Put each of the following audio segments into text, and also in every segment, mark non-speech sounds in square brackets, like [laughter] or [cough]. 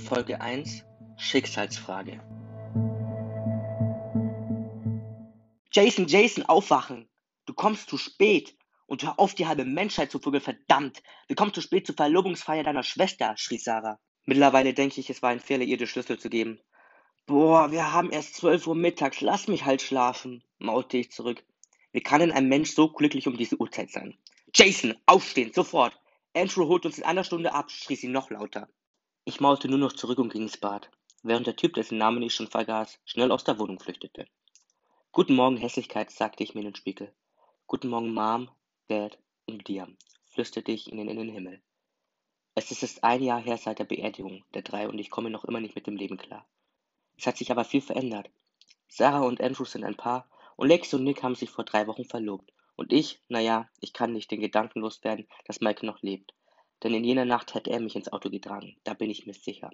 Folge 1 Schicksalsfrage Jason, Jason, aufwachen! Du kommst zu spät! Und hör auf, die halbe Menschheit zu vögeln, verdammt! Wir kommen zu spät zur Verlobungsfeier deiner Schwester, schrie Sarah. Mittlerweile denke ich, es war ein Fehler, ihr die Schlüssel zu geben. Boah, wir haben erst 12 Uhr mittags, lass mich halt schlafen, maute ich zurück. Wie kann denn ein Mensch so glücklich um diese Uhrzeit sein? Jason, aufstehen, sofort! Andrew holt uns in einer Stunde ab, schrie sie noch lauter. Ich maulte nur noch zurück und ging ins Bad, während der Typ, dessen Namen ich schon vergaß, schnell aus der Wohnung flüchtete. Guten Morgen, Hässlichkeit, sagte ich mir in den Spiegel. Guten Morgen, Mom, Dad und Liam, flüsterte ich ihnen in den Himmel. Es ist erst ein Jahr her seit der Beerdigung der drei und ich komme noch immer nicht mit dem Leben klar. Es hat sich aber viel verändert. Sarah und Andrew sind ein Paar und Lex und Nick haben sich vor drei Wochen verlobt. Und ich, naja, ich kann nicht den Gedanken loswerden, dass Mike noch lebt. Denn in jener Nacht hätte er mich ins Auto getragen, da bin ich mir sicher.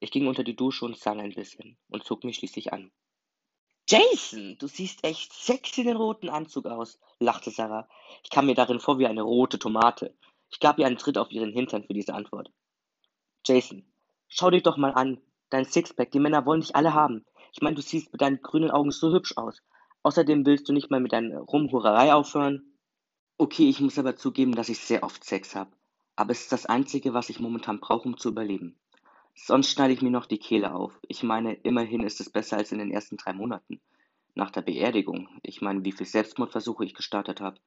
Ich ging unter die Dusche und sang ein bisschen und zog mich schließlich an. Jason, du siehst echt sexy in den roten Anzug aus, lachte Sarah. Ich kam mir darin vor wie eine rote Tomate. Ich gab ihr einen Tritt auf ihren Hintern für diese Antwort. Jason, schau dich doch mal an. Dein Sixpack, die Männer wollen dich alle haben. Ich meine, du siehst mit deinen grünen Augen so hübsch aus. Außerdem willst du nicht mal mit deiner Rumhurerei aufhören? Okay, ich muss aber zugeben, dass ich sehr oft Sex habe. Aber es ist das Einzige, was ich momentan brauche, um zu überleben. Sonst schneide ich mir noch die Kehle auf. Ich meine, immerhin ist es besser als in den ersten drei Monaten. Nach der Beerdigung. Ich meine, wie viele Selbstmordversuche ich gestartet habe.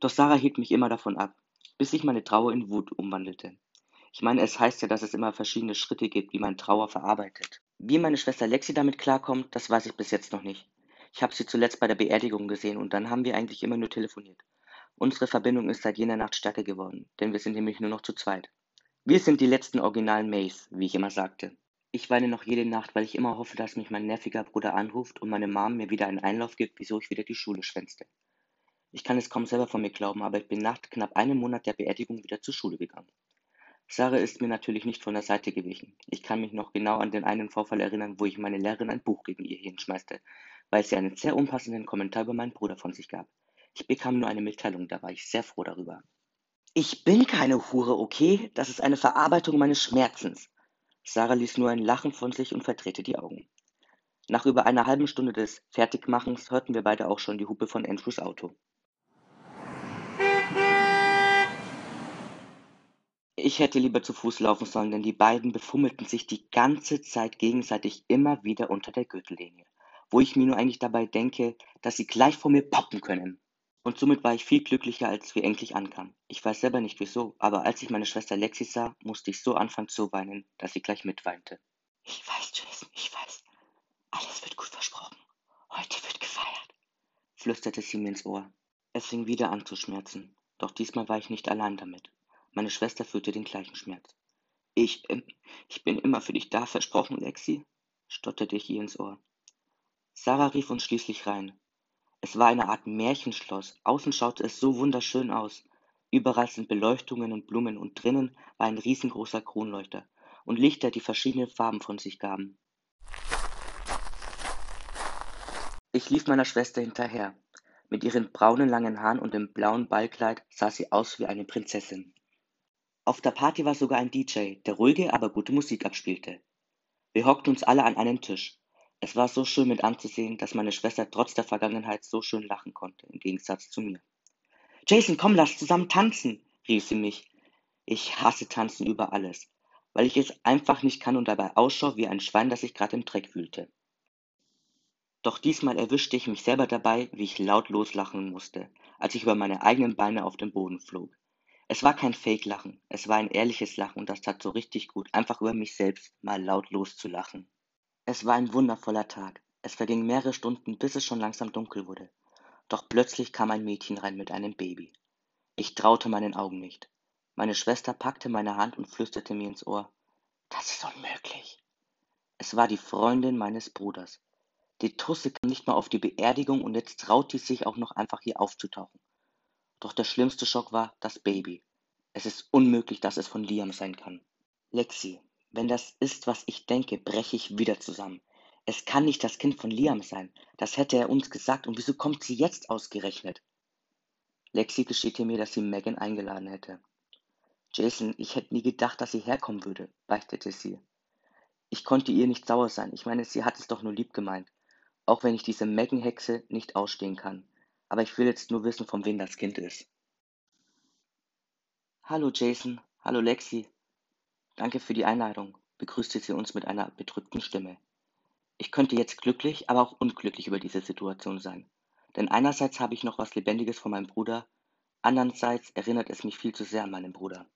Doch Sarah hielt mich immer davon ab, bis ich meine Trauer in Wut umwandelte. Ich meine, es heißt ja, dass es immer verschiedene Schritte gibt, wie man Trauer verarbeitet. Wie meine Schwester Lexi damit klarkommt, das weiß ich bis jetzt noch nicht. Ich habe sie zuletzt bei der Beerdigung gesehen und dann haben wir eigentlich immer nur telefoniert. Unsere Verbindung ist seit jener Nacht stärker geworden, denn wir sind nämlich nur noch zu zweit. Wir sind die letzten originalen Mays, wie ich immer sagte. Ich weine noch jede Nacht, weil ich immer hoffe, dass mich mein nerviger Bruder anruft und meine Mom mir wieder einen Einlauf gibt, wieso ich wieder die Schule schwänzte. Ich kann es kaum selber von mir glauben, aber ich bin nach knapp einem Monat der Beerdigung wieder zur Schule gegangen. Sarah ist mir natürlich nicht von der Seite gewichen. Ich kann mich noch genau an den einen Vorfall erinnern, wo ich meine Lehrerin ein Buch gegen ihr hinschmeißte, weil sie einen sehr unpassenden Kommentar über meinen Bruder von sich gab. Ich bekam nur eine Mitteilung, da war ich sehr froh darüber. Ich bin keine Hure, okay? Das ist eine Verarbeitung meines Schmerzens. Sarah ließ nur ein Lachen von sich und verdrehte die Augen. Nach über einer halben Stunde des Fertigmachens hörten wir beide auch schon die Hupe von Andrews Auto. Ich hätte lieber zu Fuß laufen sollen, denn die beiden befummelten sich die ganze Zeit gegenseitig immer wieder unter der Gürtellinie, wo ich mir nur eigentlich dabei denke, dass sie gleich vor mir poppen können. Und somit war ich viel glücklicher, als wir endlich ankamen. Ich weiß selber nicht wieso, aber als ich meine Schwester Lexi sah, musste ich so anfangen zu weinen, dass sie gleich mitweinte. Ich weiß, Jason, ich weiß. Alles wird gut versprochen. Heute wird gefeiert, flüsterte sie mir ins Ohr. Es fing wieder an zu schmerzen, doch diesmal war ich nicht allein damit. Meine Schwester fühlte den gleichen Schmerz. Ich, äh, ich bin immer für dich da, versprochen, Lexi, stotterte ich ihr ins Ohr. Sarah rief uns schließlich rein. Es war eine Art Märchenschloss. Außen schaute es so wunderschön aus. Überall sind Beleuchtungen und Blumen und drinnen war ein riesengroßer Kronleuchter und Lichter, die verschiedene Farben von sich gaben. Ich lief meiner Schwester hinterher. Mit ihren braunen langen Haaren und dem blauen Ballkleid sah sie aus wie eine Prinzessin. Auf der Party war sogar ein DJ, der ruhige, aber gute Musik abspielte. Wir hockten uns alle an einen Tisch. Es war so schön mit anzusehen, dass meine Schwester trotz der Vergangenheit so schön lachen konnte, im Gegensatz zu mir. Jason, komm, lass zusammen tanzen, rief sie mich. Ich hasse Tanzen über alles, weil ich es einfach nicht kann und dabei ausschaue wie ein Schwein, das sich gerade im Dreck wühlte. Doch diesmal erwischte ich mich selber dabei, wie ich laut loslachen musste, als ich über meine eigenen Beine auf den Boden flog. Es war kein Fake-Lachen, es war ein ehrliches Lachen und das tat so richtig gut, einfach über mich selbst mal laut loszulachen. Es war ein wundervoller Tag. Es vergingen mehrere Stunden, bis es schon langsam dunkel wurde. Doch plötzlich kam ein Mädchen rein mit einem Baby. Ich traute meinen Augen nicht. Meine Schwester packte meine Hand und flüsterte mir ins Ohr. Das ist unmöglich. Es war die Freundin meines Bruders. Die Tusse kam nicht mal auf die Beerdigung und jetzt traut sie sich auch noch einfach hier aufzutauchen. Doch der schlimmste Schock war das Baby. Es ist unmöglich, dass es von Liam sein kann. Lexi, wenn das ist, was ich denke, breche ich wieder zusammen. Es kann nicht das Kind von Liam sein. Das hätte er uns gesagt. Und wieso kommt sie jetzt ausgerechnet? Lexi gesteht mir, dass sie Megan eingeladen hätte. Jason, ich hätte nie gedacht, dass sie herkommen würde, beichtete sie. Ich konnte ihr nicht sauer sein. Ich meine, sie hat es doch nur lieb gemeint. Auch wenn ich diese Megan-Hexe nicht ausstehen kann. Aber ich will jetzt nur wissen, von wem das Kind ist. Hallo Jason, hallo Lexi. Danke für die Einladung, begrüßte sie uns mit einer bedrückten Stimme. Ich könnte jetzt glücklich, aber auch unglücklich über diese Situation sein. Denn einerseits habe ich noch was Lebendiges von meinem Bruder, andererseits erinnert es mich viel zu sehr an meinen Bruder.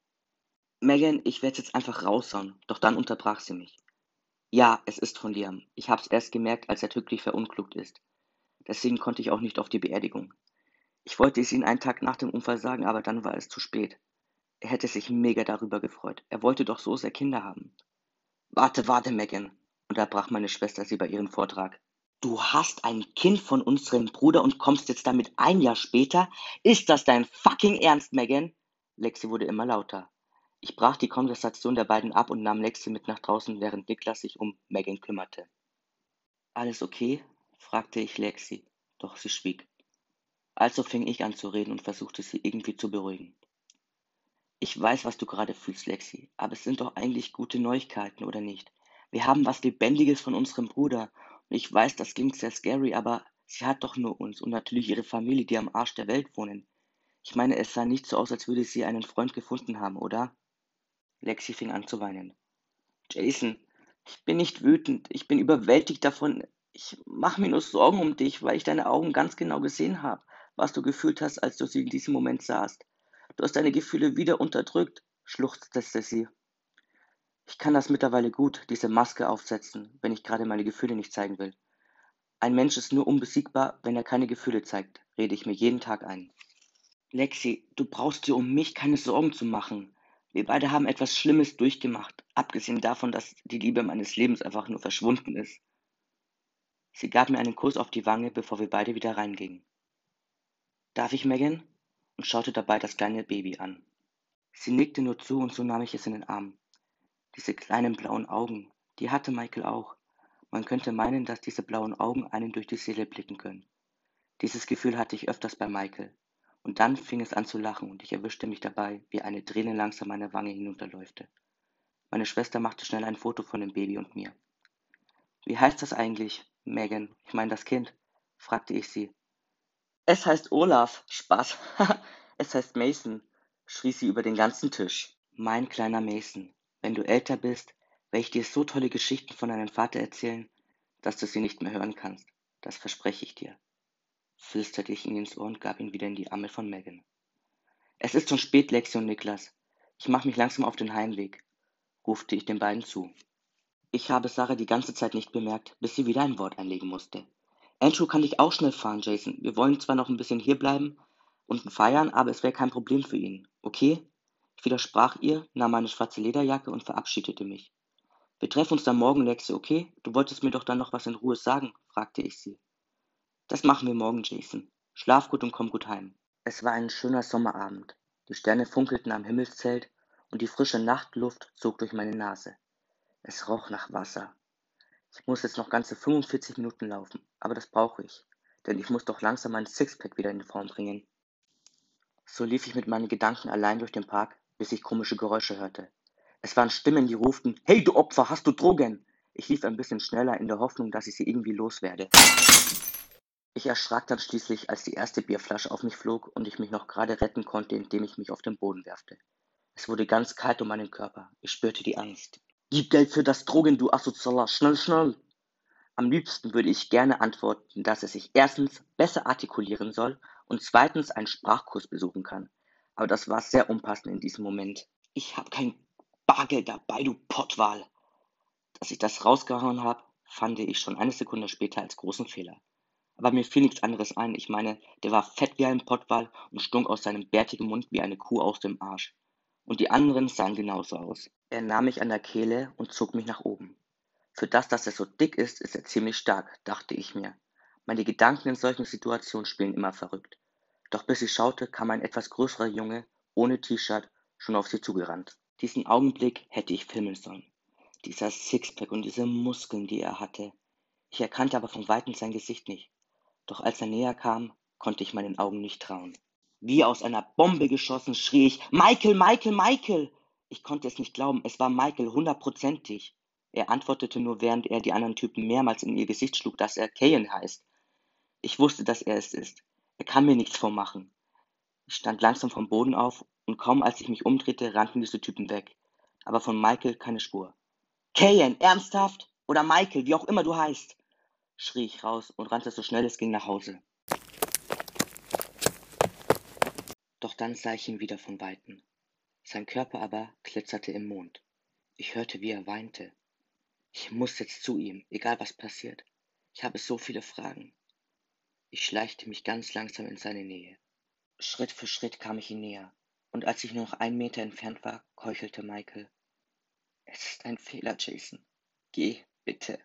Megan, ich werde jetzt einfach raushauen, doch dann unterbrach sie mich. Ja, es ist von Liam. Ich hab's erst gemerkt, als er tödlich verunglückt ist. Deswegen konnte ich auch nicht auf die Beerdigung. Ich wollte es ihm einen Tag nach dem Unfall sagen, aber dann war es zu spät. Er hätte sich mega darüber gefreut. Er wollte doch so sehr Kinder haben. Warte, warte, Megan, unterbrach meine Schwester sie bei ihrem Vortrag. Du hast ein Kind von unserem Bruder und kommst jetzt damit ein Jahr später? Ist das dein fucking Ernst, Megan? Lexi wurde immer lauter. Ich brach die Konversation der beiden ab und nahm Lexi mit nach draußen, während Niklas sich um Megan kümmerte. Alles okay? fragte ich Lexi, doch sie schwieg. Also fing ich an zu reden und versuchte sie irgendwie zu beruhigen. Ich weiß, was du gerade fühlst, Lexi, aber es sind doch eigentlich gute Neuigkeiten, oder nicht? Wir haben was Lebendiges von unserem Bruder. Und ich weiß, das klingt sehr scary, aber sie hat doch nur uns und natürlich ihre Familie, die am Arsch der Welt wohnen. Ich meine, es sah nicht so aus, als würde sie einen Freund gefunden haben, oder? Lexi fing an zu weinen. Jason, ich bin nicht wütend, ich bin überwältigt davon. Ich mache mir nur Sorgen um dich, weil ich deine Augen ganz genau gesehen habe, was du gefühlt hast, als du sie in diesem Moment sahst. Du hast deine Gefühle wieder unterdrückt, schluchzte sie. Ich kann das mittlerweile gut, diese Maske aufsetzen, wenn ich gerade meine Gefühle nicht zeigen will. Ein Mensch ist nur unbesiegbar, wenn er keine Gefühle zeigt, rede ich mir jeden Tag ein. Lexi, du brauchst dir um mich keine Sorgen zu machen. Wir beide haben etwas Schlimmes durchgemacht, abgesehen davon, dass die Liebe meines Lebens einfach nur verschwunden ist. Sie gab mir einen Kuss auf die Wange, bevor wir beide wieder reingingen. Darf ich, Megan? Und schaute dabei das kleine Baby an. Sie nickte nur zu und so nahm ich es in den Arm. Diese kleinen blauen Augen, die hatte Michael auch. Man könnte meinen, dass diese blauen Augen einen durch die Seele blicken können. Dieses Gefühl hatte ich öfters bei Michael. Und dann fing es an zu lachen und ich erwischte mich dabei, wie eine Träne langsam meine Wange hinunterläufte. Meine Schwester machte schnell ein Foto von dem Baby und mir. Wie heißt das eigentlich, Megan? Ich meine das Kind, fragte ich sie. Es heißt Olaf. Spaß. [laughs] es heißt Mason, schrie sie über den ganzen Tisch. Mein kleiner Mason, wenn du älter bist, werde ich dir so tolle Geschichten von deinem Vater erzählen, dass du sie nicht mehr hören kannst. Das verspreche ich dir flüsterte ich ihm ins Ohr und gab ihn wieder in die Arme von Megan. Es ist schon spät, Lexi und Niklas. Ich mache mich langsam auf den Heimweg, rufte ich den beiden zu. Ich habe Sarah die ganze Zeit nicht bemerkt, bis sie wieder ein Wort einlegen musste. Andrew kann dich auch schnell fahren, Jason. Wir wollen zwar noch ein bisschen hierbleiben und feiern, aber es wäre kein Problem für ihn, okay? Ich widersprach ihr, nahm meine schwarze Lederjacke und verabschiedete mich. Wir treffen uns dann morgen, Lexi, okay? Du wolltest mir doch dann noch was in Ruhe sagen, fragte ich sie. Das machen wir morgen, Jason. Schlaf gut und komm gut heim. Es war ein schöner Sommerabend. Die Sterne funkelten am Himmelszelt und die frische Nachtluft zog durch meine Nase. Es roch nach Wasser. Ich muss jetzt noch ganze 45 Minuten laufen, aber das brauche ich, denn ich muss doch langsam mein Sixpack wieder in Form bringen. So lief ich mit meinen Gedanken allein durch den Park, bis ich komische Geräusche hörte. Es waren Stimmen, die ruften, Hey du Opfer, hast du Drogen? Ich lief ein bisschen schneller in der Hoffnung, dass ich sie irgendwie loswerde. Ich erschrak dann schließlich, als die erste Bierflasche auf mich flog und ich mich noch gerade retten konnte, indem ich mich auf den Boden werfte. Es wurde ganz kalt um meinen Körper. Ich spürte die Angst. Gib Geld für das Drogen, du Asozialer, schnell, schnell! Am liebsten würde ich gerne antworten, dass er sich erstens besser artikulieren soll und zweitens einen Sprachkurs besuchen kann. Aber das war sehr unpassend in diesem Moment. Ich habe kein Bargeld dabei, du Pottwal! Dass ich das rausgehauen habe, fand ich schon eine Sekunde später als großen Fehler. Aber mir fiel nichts anderes ein. Ich meine, der war fett wie ein Pottwal und stunk aus seinem bärtigen Mund wie eine Kuh aus dem Arsch. Und die anderen sahen genauso aus. Er nahm mich an der Kehle und zog mich nach oben. Für das, dass er so dick ist, ist er ziemlich stark, dachte ich mir. Meine Gedanken in solchen Situationen spielen immer verrückt. Doch bis ich schaute, kam ein etwas größerer Junge, ohne T-Shirt, schon auf sie zugerannt. Diesen Augenblick hätte ich filmen sollen. Dieser Sixpack und diese Muskeln, die er hatte. Ich erkannte aber von weitem sein Gesicht nicht. Doch als er näher kam, konnte ich meinen Augen nicht trauen. Wie aus einer Bombe geschossen schrie ich Michael, Michael, Michael. Ich konnte es nicht glauben, es war Michael hundertprozentig. Er antwortete nur, während er die anderen Typen mehrmals in ihr Gesicht schlug, dass er Kayan heißt. Ich wusste, dass er es ist. Er kann mir nichts vormachen. Ich stand langsam vom Boden auf und kaum als ich mich umdrehte, rannten diese Typen weg. Aber von Michael keine Spur. Kayan, ernsthaft? Oder Michael, wie auch immer du heißt, schrie ich raus und rannte so schnell es ging nach Hause. Doch dann sah ich ihn wieder von weitem. Sein Körper aber glitzerte im Mond. Ich hörte, wie er weinte. Ich muss jetzt zu ihm, egal was passiert. Ich habe so viele Fragen. Ich schleichte mich ganz langsam in seine Nähe. Schritt für Schritt kam ich ihm näher, und als ich nur noch einen Meter entfernt war, keuchelte Michael. Es ist ein Fehler, Jason. Geh, bitte.